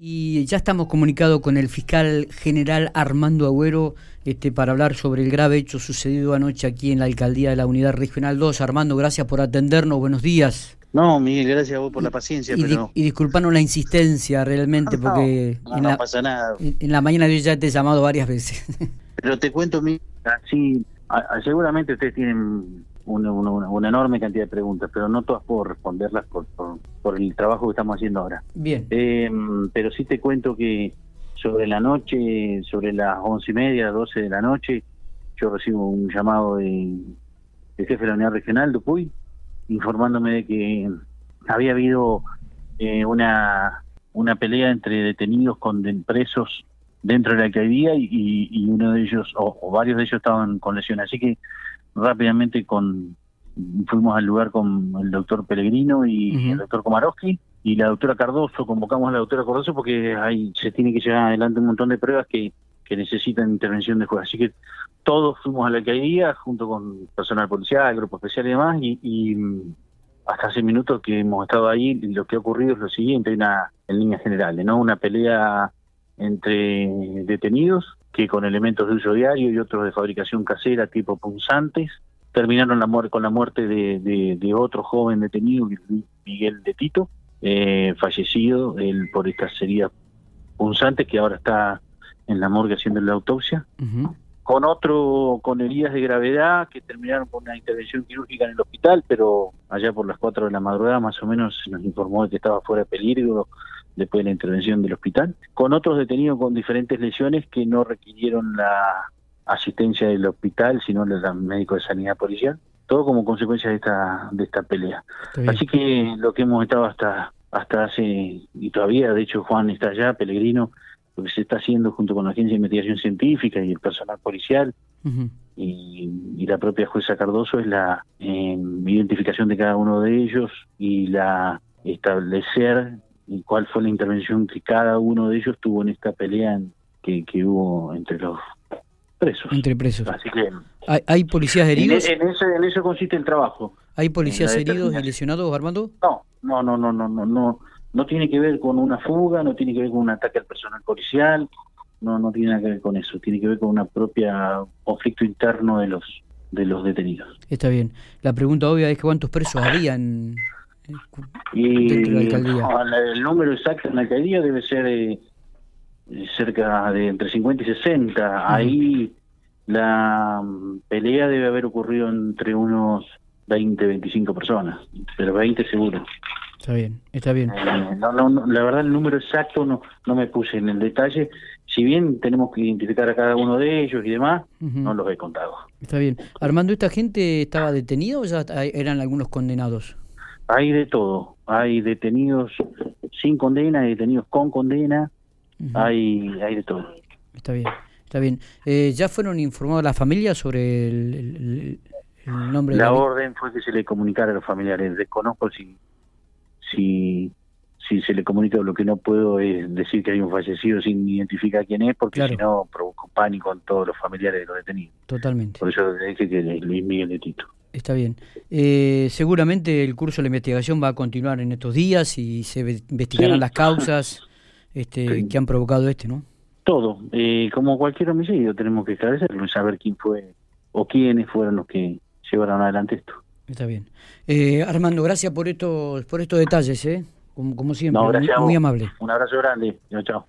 Y ya estamos comunicados con el fiscal general Armando Agüero este, para hablar sobre el grave hecho sucedido anoche aquí en la alcaldía de la Unidad Regional 2. Armando, gracias por atendernos. Buenos días. No, Miguel, gracias a vos por la paciencia. Y, pero... y disculpanos la insistencia realmente, porque no, en, la, pasa nada. en la mañana yo ya te he llamado varias veces. Pero te cuento, Miguel, así, a- a- seguramente ustedes tienen una, una- enorme cantidad de preguntas, pero no todas puedo responderlas por, por, por el trabajo que estamos haciendo ahora. Bien, Eh, pero sí te cuento que sobre la noche, sobre las once y media, doce de la noche, yo recibo un llamado de, del jefe de la unidad regional, Dupuy, informándome de que había habido eh, una, una pelea entre detenidos con de- presos dentro de la alcaldía y- y uno de ellos, o, o varios de ellos estaban con lesiones. Así que rápidamente con fuimos al lugar con el doctor Pellegrino y el doctor Komarowski y la doctora Cardoso, convocamos a la doctora Cardoso porque ahí se tiene que llevar adelante un montón de pruebas que, que necesitan intervención de juez. Así que todos fuimos a la alcaldía junto con personal policial, grupo especial y demás, y, y, mm, hasta hace minutos que hemos estado ahí, lo que ha ocurrido es lo siguiente, una, en líneas generales, ¿no? Una pelea entre detenidos que con elementos de uso diario y otros de fabricación casera tipo punzantes terminaron la muerte con la muerte de, de- de otro joven detenido, Miguel de Tito, eh, fallecido él por estas heridas punzantes que ahora está en la morgue haciendo la autopsia con otro con heridas de gravedad que terminaron con una intervención quirúrgica en el hospital, pero allá por las 4 de la madrugada más o menos se nos informó de que estaba fuera de peligro después de la intervención del hospital, con otros detenidos con diferentes lesiones que no requirieron la asistencia del hospital, sino del médico de sanidad policial, todo como consecuencia de esta de esta pelea. Así que lo que hemos estado hasta hasta hace y todavía, de hecho Juan está allá, Pellegrino, lo que se está haciendo junto con la Agencia de Investigación Científica y el personal policial y la propia jueza Cardoso es la eh, identificación de cada uno de ellos y la establecer y cuál fue la intervención que cada uno de ellos tuvo en esta pelea que, que hubo entre los presos. Entre presos. Así que ¿Hay, hay policías heridos? en eso, en eso consiste el trabajo. ¿Hay policías heridos y lesionados, Armando? No, no, no, no, no, no, no, no tiene que ver con una fuga, no tiene que ver con un ataque al personal policial, no, no tiene nada que ver con eso, tiene que ver con una propia conflicto interno de los de los detenidos. Está bien. La pregunta obvia es que cuántos presos habían. Y no, el número exacto en la alcaldía debe ser eh, cerca de entre 50 y 60. Ahí la mm, pelea debe haber ocurrido entre unos 20, 25 personas, pero 20 seguro. Está bien, está bien. Eh, no, no, no, la verdad el número exacto no, no me puse en el detalle. Si bien tenemos que identificar a cada uno de ellos y demás, no los he contado. Está bien. Armando, ¿esta gente estaba detenida o ya eran algunos condenados? Hay de todo. Hay detenidos sin condena, hay detenidos con condena, hay, hay de todo. Está bien, está bien. Eh, ¿Ya fueron informados las familias sobre el, el- el- el nombre de La la vi- orden fue que se le comunicara a los familiares. Desconozco si, si, si se le comunica lo que no puedo es decir que hay un fallecido sin identificar quién es, porque Claro. si no provoco pánico en todos los familiares de los detenidos. Totalmente. Por eso dije que es Luis Miguel de Tito. Está bien. Eh, seguramente el curso de la investigación va a continuar en estos días y se ve- investigarán Sí. las causas este, Sí. que han provocado este, ¿no? Todo, eh, como cualquier homicidio, tenemos que esclarecerlo y saber quién fue o quiénes fueron los que llevaron adelante esto. Está bien. Eh, Armando, gracias por estos, por estos detalles, ¿eh? Como, como siempre, No, muy, muy amable. Un abrazo grande. Chao, chao.